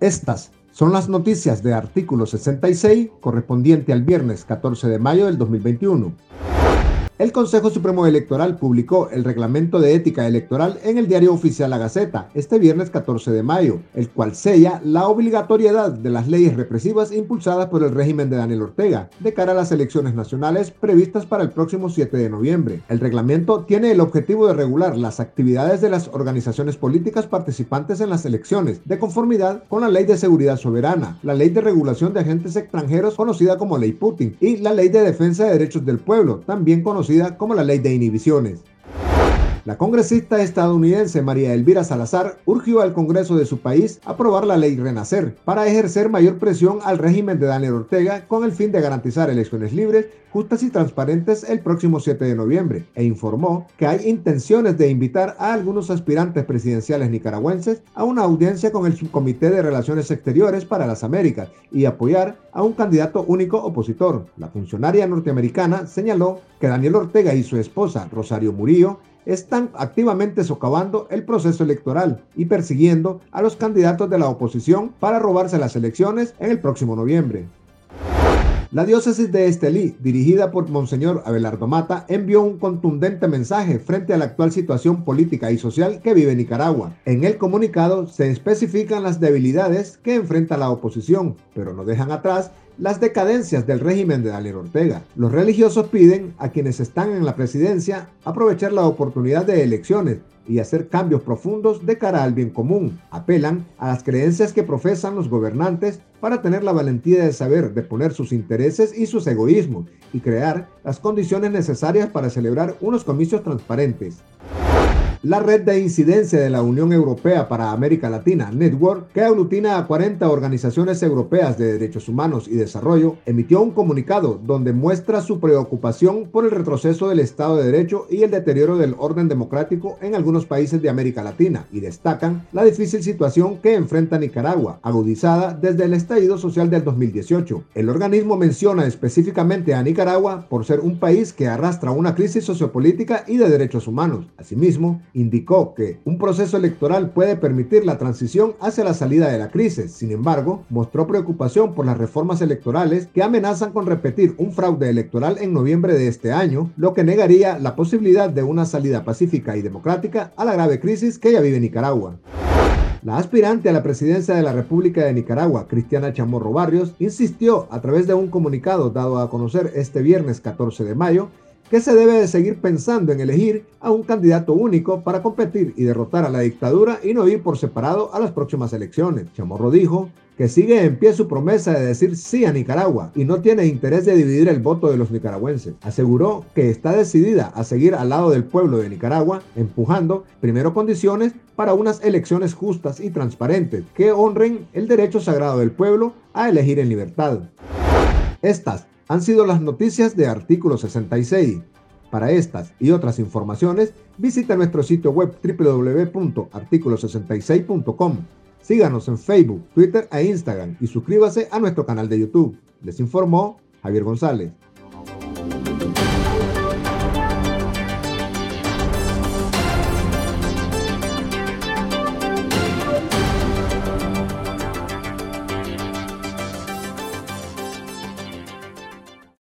Estas son las noticias de artículo 66 correspondiente al viernes 14 de mayo del 2021. El Consejo Supremo Electoral publicó el reglamento de ética electoral en el diario oficial La Gaceta este viernes 14 de mayo, el cual sella la obligatoriedad de las leyes represivas impulsadas por el régimen de Daniel Ortega de cara a las elecciones nacionales previstas para el próximo 7 de noviembre. El reglamento tiene el objetivo de regular las actividades de las organizaciones políticas participantes en las elecciones, de conformidad con la Ley de Seguridad Soberana, la Ley de Regulación de Agentes Extranjeros conocida como Ley Putin y la Ley de Defensa de Derechos del Pueblo, también conocida como la ley de inhibiciones. La congresista estadounidense María Elvira Salazar urgió al Congreso de su país aprobar la ley Renacer para ejercer mayor presión al régimen de Daniel Ortega con el fin de garantizar elecciones libres, justas y transparentes el próximo 7 de noviembre e informó que hay intenciones de invitar a algunos aspirantes presidenciales nicaragüenses a una audiencia con el Subcomité de Relaciones Exteriores para las Américas y apoyar a un candidato único opositor. La funcionaria norteamericana señaló que Daniel Ortega y su esposa Rosario Murillo están activamente socavando el proceso electoral y persiguiendo a los candidatos de la oposición para robarse las elecciones en el próximo noviembre. La diócesis de Estelí, dirigida por Monseñor Abelardo Mata, envió un contundente mensaje frente a la actual situación política y social que vive Nicaragua. En el comunicado se especifican las debilidades que enfrenta la oposición, pero no dejan atrás las decadencias del régimen de Daniel Ortega. Los religiosos piden a quienes están en la presidencia aprovechar la oportunidad de elecciones y hacer cambios profundos de cara al bien común. Apelan a las creencias que profesan los gobernantes para tener la valentía de saber deponer sus intereses y sus egoísmos y crear las condiciones necesarias para celebrar unos comicios transparentes. La red de incidencia de la Unión Europea para América Latina, Network, que aglutina a 40 organizaciones europeas de derechos humanos y desarrollo, emitió un comunicado donde muestra su preocupación por el retroceso del Estado de Derecho y el deterioro del orden democrático en algunos países de América Latina y destacan la difícil situación que enfrenta Nicaragua, agudizada desde el estallido social del 2018. El organismo menciona específicamente a Nicaragua por ser un país que arrastra una crisis sociopolítica y de derechos humanos. Asimismo, indicó que un proceso electoral puede permitir la transición hacia la salida de la crisis. Sin embargo, mostró preocupación por las reformas electorales que amenazan con repetir un fraude electoral en noviembre de este año, lo que negaría la posibilidad de una salida pacífica y democrática a la grave crisis que ya vive Nicaragua. La aspirante a la presidencia de la República de Nicaragua, Cristiana Chamorro Barrios, insistió a través de un comunicado dado a conocer este viernes 14 de mayo que se debe de seguir pensando en elegir a un candidato único para competir y derrotar a la dictadura y no ir por separado a las próximas elecciones. Chamorro dijo que sigue en pie su promesa de decir sí a Nicaragua y no tiene interés de dividir el voto de los nicaragüenses. Aseguró que está decidida a seguir al lado del pueblo de Nicaragua, empujando primero condiciones para unas elecciones justas y transparentes que honren el derecho sagrado del pueblo a elegir en libertad. Estas han sido las noticias de artículo 66. Para estas y otras informaciones, visita nuestro sitio web www.articulo66.com. Síganos en Facebook, Twitter e Instagram y suscríbase a nuestro canal de YouTube. Les informó Javier González.